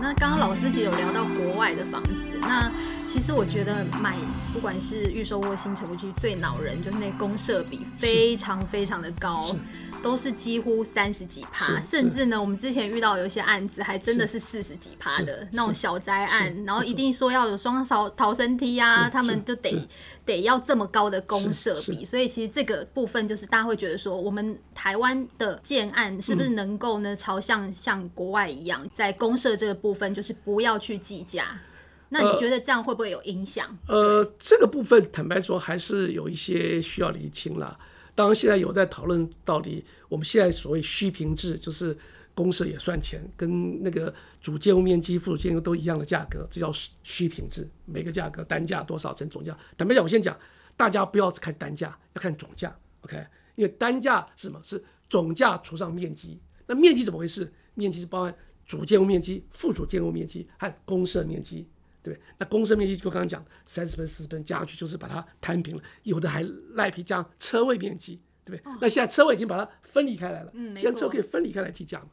那刚刚老师其实有聊到国外的房子，那其实我觉得买不管是预售或新成屋区，最恼人就是那公设比非常非常的高。都是几乎三十几趴，甚至呢，我们之前遇到有一些案子，还真的是四十几趴的那种小灾案，然后一定说要有双逃逃生梯啊，他们就得得要这么高的公设比，所以其实这个部分就是大家会觉得说，我们台湾的建案是不是能够呢朝向像国外一样，在公设这个部分就是不要去计价？那你觉得这样会不会有影响？呃，这个部分坦白说还是有一些需要厘清了。当然，现在有在讨论到底我们现在所谓虚评制，就是公社也算钱，跟那个主建物面积、附属建物都一样的价格，这叫虚品质。每个价格单价多少乘总价。坦白讲，我先讲，大家不要只看单价，要看总价。OK，因为单价是什么？是总价除上面积。那面积怎么回事？面积是包含主建物面积、附属建物面积和公设面积。对，对那公设面积就刚刚讲三十分、四十分加上去，就是把它摊平了。有的还赖皮加车位面积，对不对？哦、那现在车位已经把它分离开来了，嗯、现在车可以分离开来计价嘛？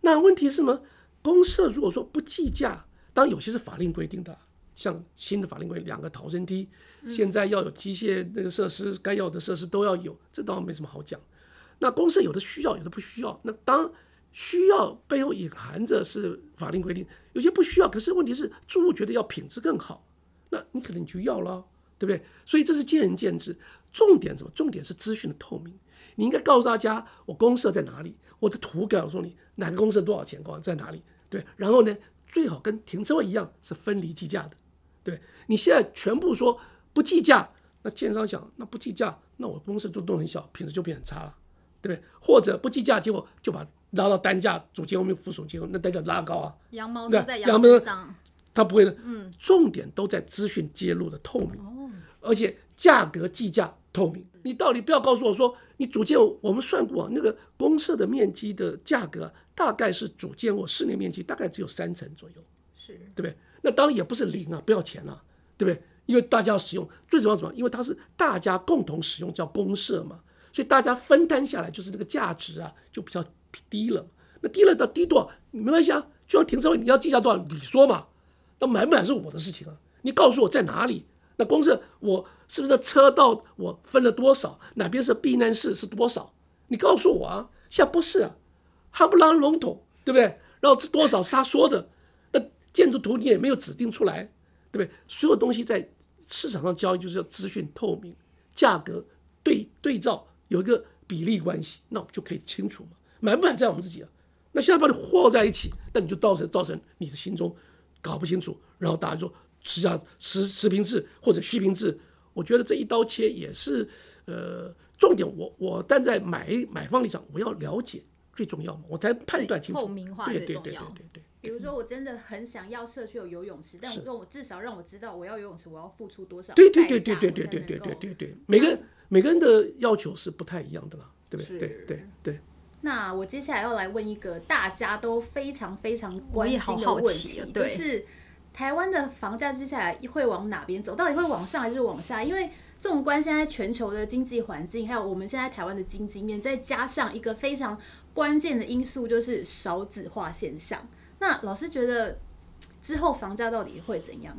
那问题是什么？公社如果说不计价，当然有些是法令规定的，像新的法令规定，两个逃生梯，现在要有机械那个设施，该要的设施都要有，这倒没什么好讲。那公社有的需要，有的不需要。那当需要背后隐含着是法令规定，有些不需要。可是问题是住户觉得要品质更好，那你可能你就要了，对不对？所以这是见仁见智。重点什么？重点是资讯的透明。你应该告诉大家，我公社在哪里，我的图告诉你哪个公社多少钱，在哪里，对。然后呢，最好跟停车位一样是分离计价的，对。你现在全部说不计价，那建商想，那不计价，那我公社就弄很小，品质就变很差了，对不对？或者不计价，结果就把拉到单价主建物面附属建物，那单价拉高啊。羊毛都在羊身上，他不会的。嗯，重点都在资讯揭露的透明，哦、而且价格计价透明。你到底不要告诉我说，你主建我们算过那个公社的面积的价格，大概是主建我室内面积大概只有三层左右，是对不对？那当然也不是零啊，不要钱啊，对不对？因为大家要使用，最主要什么？因为它是大家共同使用，叫公社嘛，所以大家分担下来就是这个价值啊，就比较。低了，那低了到低多少？没关系啊，就像停车位，你要计价多少，你说嘛。那买不买是我的事情啊，你告诉我在哪里。那公设我是不是车道我分了多少？哪边是避难室是多少？你告诉我啊。现在不是啊，还不让笼统，对不对？然后这多少是他说的，那建筑图你也没有指定出来，对不对？所有东西在市场上交易就是要资讯透明，价格对对照有一个比例关系，那我们就可以清楚嘛。买不买在我们自己啊，那现在把你和在一起，那你就造成造成你的心中搞不清楚，然后大家说实际上实实坪制或者虚坪制，我觉得这一刀切也是呃重点我。我我但在买买方立场，我要了解最重要嘛，我才判断清楚。透明化最重要。对对对对对对。比如说我真的很想要社区有游泳池，但我跟我至少让我知道我要游泳池我要付出多少。对对对对对对对对对对对。每个人每个人的要求是不太一样的啦，对不对？对对对。那我接下来要来问一个大家都非常非常关心的问题，就是台湾的房价接下来会往哪边走？到底会往上还是往下？因为纵观现在全球的经济环境，还有我们现在台湾的经济面，再加上一个非常关键的因素，就是少子化现象。那老师觉得之后房价到底会怎样？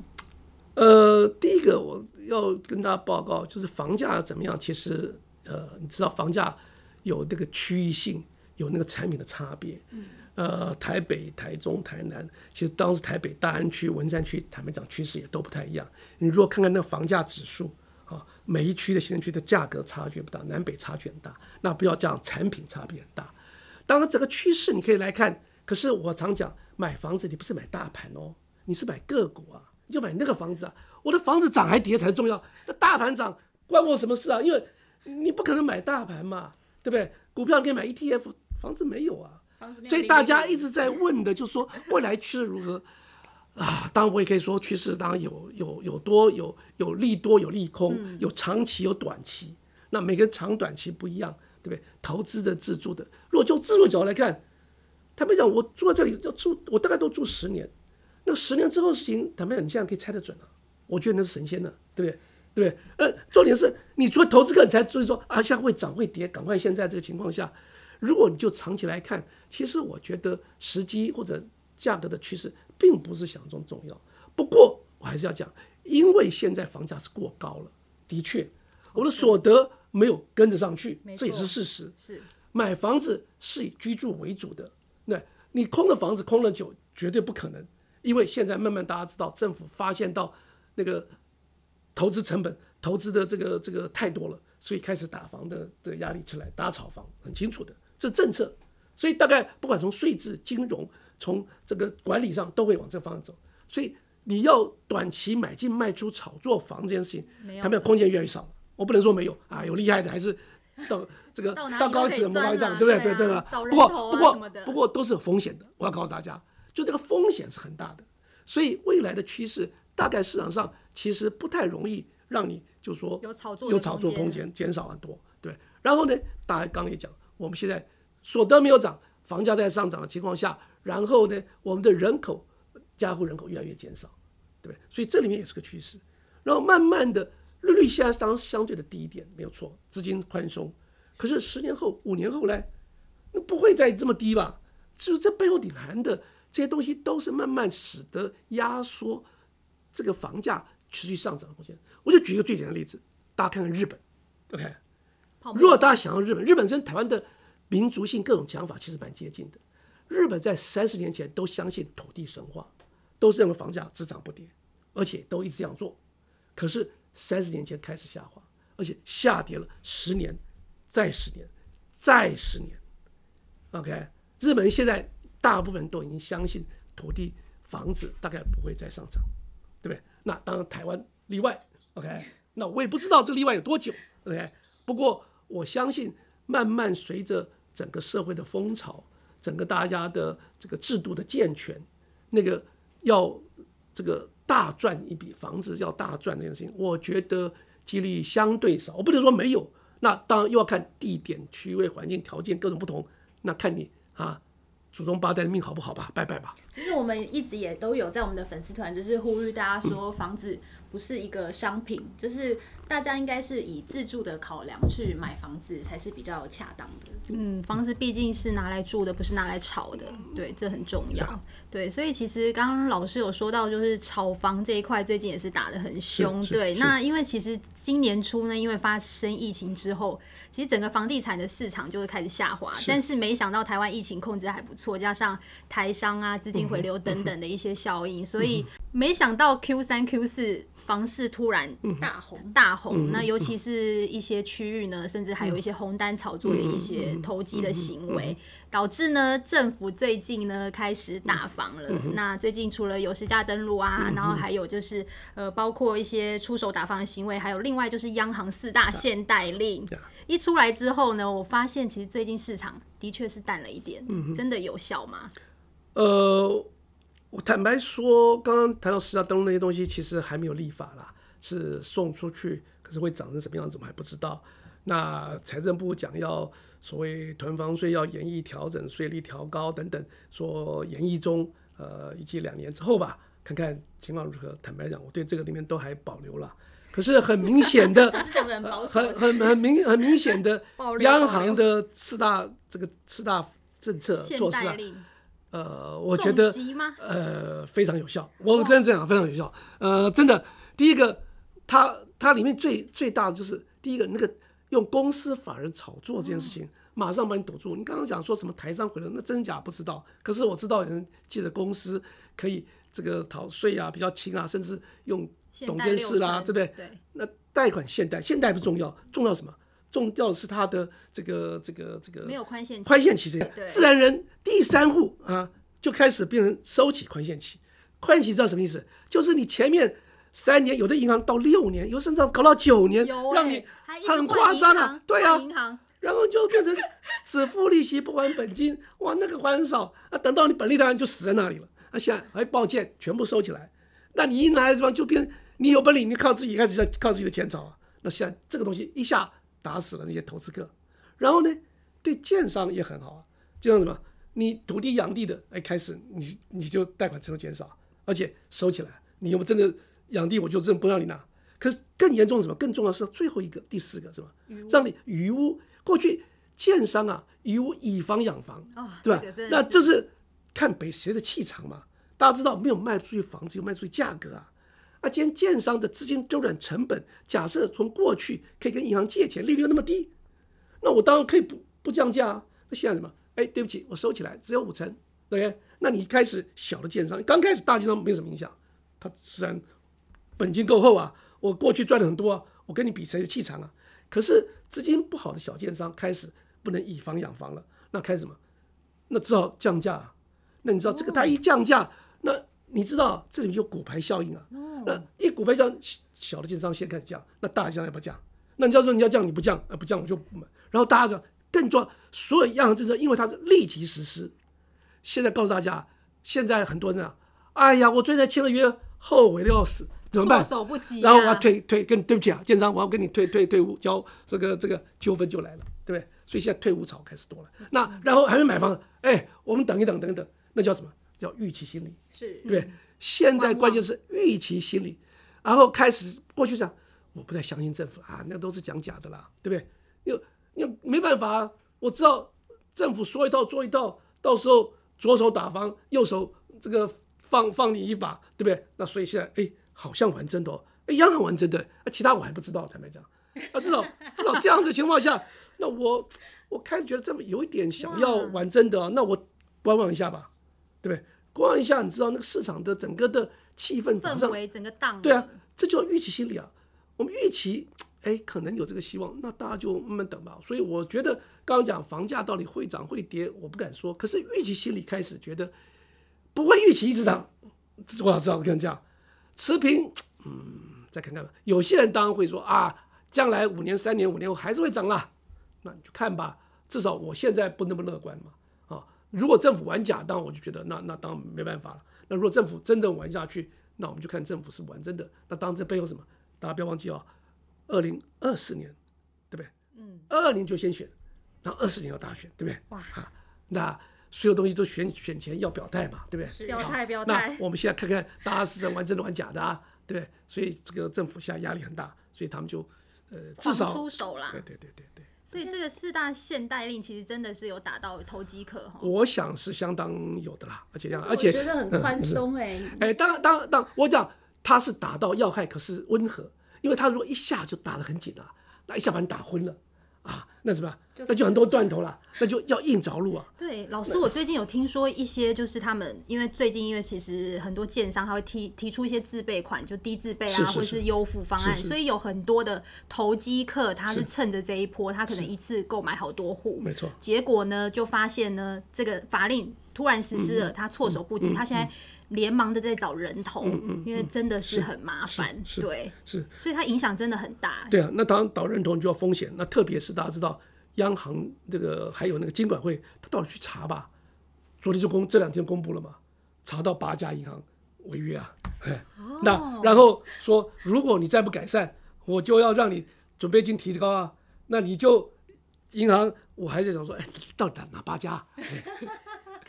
呃，第一个我要跟大家报告，就是房价怎么样？其实，呃，你知道房价有这个区域性。有那个产品的差别，呃，台北、台中、台南，其实当时台北大安区、文山区，坦白讲趋势也都不太一样。你如果看看那个房价指数啊，每一区的行政区的价格差距不大，南北差距很大。那不要讲产品差别很大。当然，整个趋势你可以来看。可是我常讲，买房子你不是买大盘哦，你是买个股啊，你就买那个房子啊。我的房子涨还跌才重要，那大盘涨关我什么事啊？因为你不可能买大盘嘛，对不对？股票你可以买 ETF。房子没有啊，所以大家一直在 问的，就是说未来趋势如何啊？当然我也可以说趋势当然有有有多有有利多有利空，有长期有短期。那每个长短期不一样，对不对？投资的自住的，如果就自住角度来看，坦白讲，我住在这里要住，我大概都住十年。那十年之后事情，坦白讲，你现在可以猜得准了。我觉得那是神仙的，对不对？对不对？呃，重点是你除了投资客，你才注意说啊，现在会涨会跌，赶快现在这个情况下。如果你就长期来看，其实我觉得时机或者价格的趋势并不是想中重要。不过我还是要讲，因为现在房价是过高了，的确，我的所得没有跟着上去，这也是事实。是买房子是以居住为主的，那你空的房子空了久，绝对不可能。因为现在慢慢大家知道，政府发现到那个投资成本、投资的这个这个太多了，所以开始打房的的压力出来，打炒房，很清楚的，这政策。所以大概不管从税制、金融，从这个管理上，都会往这方向走。所以你要短期买进卖出、炒作房这件事情，他们的空间越来越少了。我不能说没有啊，有厉害的还是到这个到高尺魔方丈，对不对？对这个。不过不过不过都是有风险的，我要告诉大家。就这个风险是很大的，所以未来的趋势大概市场上其实不太容易让你就说有炒作有炒作空间减少很多，对。然后呢，大家刚刚也讲，我们现在所得没有涨，房价在上涨的情况下，然后呢，我们的人口家户人口越来越减少，对不对？所以这里面也是个趋势。然后慢慢的利率现在当相对的低一点，没有错，资金宽松。可是十年后、五年后呢，那不会再这么低吧？就是这背后隐含的。这些东西都是慢慢使得压缩这个房价持续上涨的空间。我就举一个最简单的例子，大家看看日本，OK？如果大家想到日本，日本跟台湾的民族性各种讲法其实蛮接近的。日本在三十年前都相信土地神话，都是认为房价只涨不跌，而且都一直这样做。可是三十年前开始下滑，而且下跌了十年，再十年，再十年，OK？日本现在。大部分人都已经相信土地、房子大概不会再上涨，对不对？那当然台湾例外，OK？那我也不知道这例外有多久，OK？不过我相信，慢慢随着整个社会的风潮，整个大家的这个制度的健全，那个要这个大赚一笔房子要大赚这件事情，我觉得几率相对少。我不能说没有，那当然又要看地点、区位、环境条件各种不同，那看你啊。祖宗八代的命好不好吧？拜拜吧。其实我们一直也都有在我们的粉丝团，就是呼吁大家说房子不是一个商品，就是大家应该是以自住的考量去买房子才是比较恰当的。嗯，房子毕竟是拿来住的，不是拿来炒的，对，这很重要。对，所以其实刚刚老师有说到，就是炒房这一块最近也是打得很凶。对，那因为其实今年初呢，因为发生疫情之后，其实整个房地产的市场就会开始下滑。是，但是没想到台湾疫情控制还不错，加上台商啊资金回流等等的一些效应，嗯、所以没想到 Q 三 Q 四。房市突然大红。大红，那尤其是一些区域呢，甚至还有一些红单炒作的一些投机的行为，导致呢政府最近呢开始打房了。那最近除了有实价登录啊，然后还有就是呃包括一些出手打房的行为，还有另外就是央行四大限贷令。一出来之后呢，我发现其实最近市场的确是淡了一点，真的有效吗？呃。我坦白说，刚刚谈到十大登录那些东西，其实还没有立法啦，是送出去，可是会长成什么样子，我们还不知道。那财政部讲要所谓囤房税要延议调整税率调高等等，说延议中，呃，预计两年之后吧，看看情况如何。坦白讲，我对这个里面都还保留了。可是很明显的，很很很明很明显的，央行的四大这个四大政策措施啊。呃，我觉得呃非常有效，我真的这样非常有效。呃，真的，第一个，它它里面最最大的就是第一个那个用公司法人炒作这件事情，马上把你堵住。你刚刚讲说什么台商回来，那真假不知道。可是我知道有人借着公司可以这个逃税啊，比较轻啊，甚至用董监事啦，对不对？对。那贷款现贷，现贷不重要，重要什么？重要的是它的这个这个这个没有宽限期，宽限期这个。自然人第三户啊就开始变成收起宽限期，宽限期知道什么意思？就是你前面三年有的银行到六年，有甚至搞到九年，欸、让你很夸张啊，对啊，然后就变成只付利息不还本金，哇，那个还很少啊，等到你本利当然就死在那里了。啊，现在还抱歉，全部收起来，那你一拿来的地方就变，你有本领，你靠自己开始要靠自己的钱找啊，那现在这个东西一下。打死了那些投资客，然后呢，对建商也很好啊。就像什么，你土地养地的，哎，开始你你就贷款成数减少，而且收起来，你又不真的养地，我就真的不让你拿。可是更严重什么？更重要的是最后一个第四个是吧？让你余屋。过去建商啊，余屋以房养房，哦、对吧？那就是看北谁的气场嘛。大家知道，没有卖出去房子，有卖出去价格啊。啊，今天建商的资金周转成本，假设从过去可以跟银行借钱，利率又那么低，那我当然可以不不降价啊。那现在什么？哎，对不起，我收起来，只有五成。对，那你一开始小的建商，刚开始大建商没什么影响，他自然本金够厚啊。我过去赚了很多啊，我跟你比谁的气场啊？可是资金不好的小建商开始不能以房养房了，那开始什么？那只好降价。那你知道这个他一降价，你知道这里面有骨牌效应啊。那一骨牌效应，小的建商先开始降，那大的建商要不要降？那你要说你要降你不降，啊不降我就不买。然后大家说更重要，所有央行政策因为它是立即实施。现在告诉大家，现在很多人啊，哎呀，我最近签了约，后悔的要死，怎么办？措手不及啊。然后我要退退，跟对不起啊，建商，我要跟你退退退屋交这个这个纠纷就来了，对不对？所以现在退屋潮开始多了。那然后还没买房，哎，我们等一等，等一等，那叫什么？叫预期心理，是对，对。现在关键是预期心理，然后开始过去讲，我不太相信政府啊，那都是讲假的啦，对不对？又又没办法，啊我知道政府说一套做一套，到时候。左手打方，右手这个放放你一把，对不对？那所以现在哎，好像玩真的哦，哎，央行玩真的，啊，其他我还不知道，坦白讲，啊，至少至少这样子的情况下，那我我开始觉得这么有一点想要玩真的啊，那我观望一下吧，对不对？观望一下，你知道那个市场的整个的气氛氛围整个荡，对啊，这叫预期心理啊，我们预期。哎，可能有这个希望，那大家就慢慢等吧。所以我觉得刚刚讲房价到底会涨会跌，我不敢说。可是预期心理开始觉得不会预期一直涨，我知道我跟这样持平，嗯，再看看吧。有些人当然会说啊，将来五年、三年、五年后还是会涨啦，那你就看吧。至少我现在不那么乐观嘛。啊，如果政府玩假，当然我就觉得那那当然没办法了。那如果政府真的玩下去，那我们就看政府是玩真的。那当然这背后什么？大家不要忘记哦。二零二四年，对不对？嗯，二二年就先选，然后二四年要大选，对不对？哇，哈，那所有东西都选选前要表态嘛，对不对？表态表态。那我们现在看看大家是在玩真的玩假的啊，对不对？所以这个政府现在压力很大，所以他们就呃至少出手啦。对对对对对。所以这个四大限贷令其实真的是有打到投机客哈。我想是相当有的啦，而且这样，而且我觉得很宽松哎。哎，当然当然当，我讲他是打到要害，可是温和。因为他如果一下就打得很紧啊，那一下把你打昏了啊，那什么？那就很多断头了，那就要硬着陆啊。对，老师，我最近有听说一些，就是他们因为最近因为其实很多建商他会提提出一些自备款，就低自备啊，或者是优付方案，所以有很多的投机客他是趁着这一波，他可能一次购买好多户，没错。结果呢，就发现呢，这个法令突然实施了，他措手不及，他现在。连忙的在找人头，因为真的是很麻烦，对，是，所以它影响真的很大。对啊，那当然找人头你就要风险，那特别是大家知道，央行这个还有那个监管会，他到底去查吧？昨天就公这两天公布了嘛，查到八家银行违约啊，哦、那然后说如果你再不改善，我就要让你准备金提高啊，那你就银行，我还在想说，哎，到底哪八家？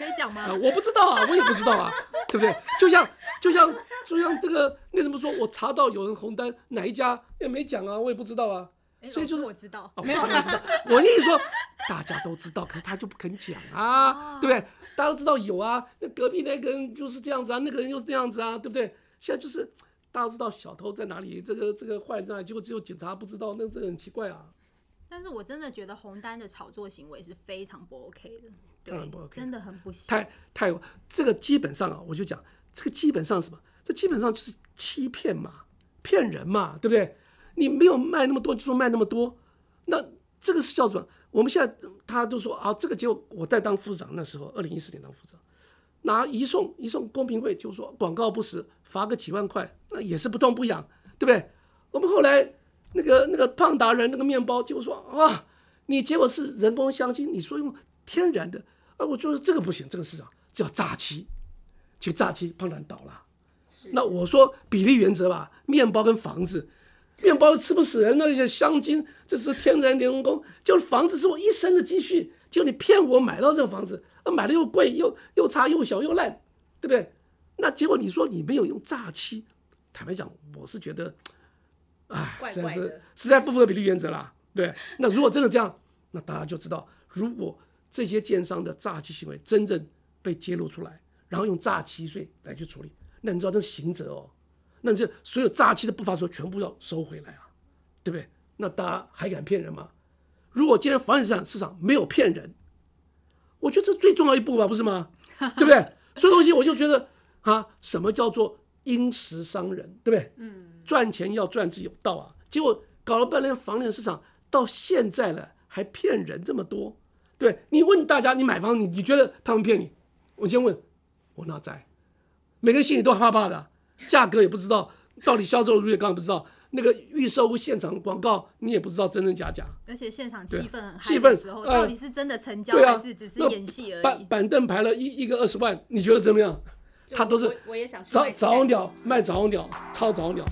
可以讲吗、呃？我不知道啊，我也不知道啊，对不对？就像就像就像这个，那怎么说？我查到有人红单哪一家也没讲啊，我也不知道啊。所以就是我知道，没有人知道。我的意思说，大家都知道，可是他就不肯讲啊，对不对？大家都知道有啊，那隔壁那个人就是这样子啊，那个人又是这样子啊，对不对？现在就是大家知道小偷在哪里，这个这个坏人在哪里，结果只有警察不知道，那这个很奇怪啊。但是我真的觉得红单的炒作行为是非常不 OK 的。当然不 OK，真的很不行。太太，这个基本上啊，我就讲，这个基本上什么？这基本上就是欺骗嘛，骗人嘛，对不对？你没有卖那么多，就说卖那么多，那这个是叫什么？我们现在他都说啊，这个结果我在当副长那时候，二零一四年当副长，拿移送移送公平会，就说广告不实，罚个几万块，那也是不痛不痒，对不对？我们后来那个那个胖达人那个面包，就说啊，你结果是人工香精，你说用天然的。啊，我说这个不行，这个市场叫诈欺，去诈欺，胖然倒了。那我说比例原则吧，面包跟房子，面包吃不死人，那些香精这是天然人工，就是房子是我一生的积蓄，就你骗我买到这个房子，啊，买了又贵又又差又小又烂，对不对？那结果你说你没有用诈欺，坦白讲，我是觉得，哎，实在是实在不符合比例原则啦。对，那如果真的这样，那大家就知道，如果。这些奸商的诈欺行为真正被揭露出来，然后用诈欺罪来去处理，那你知道这是刑责哦，那这所有诈欺的不法所得全部要收回来啊，对不对？那大家还敢骗人吗？如果今天房地产市场没有骗人，我觉得这最重要一步吧，不是吗？对不对？所以东西我就觉得啊，什么叫做因时伤人，对不对？嗯，赚钱要赚之有道啊。结果搞了半天，房地产市场到现在了，还骗人这么多。对，你问大家，你买房，你你觉得他们骗你？我先问，我哪在？每个人心里都害怕怕的，价格也不知道，到底销售如何，刚刚不知道。那个预售屋现场广告，你也不知道真真假假。而且现场气氛气氛时候，到底是真的成交还是只是演戏而已？板板凳排了一一个二十万，你觉得怎么样？他都是我也想早早鸟卖早鸟，超早鸟。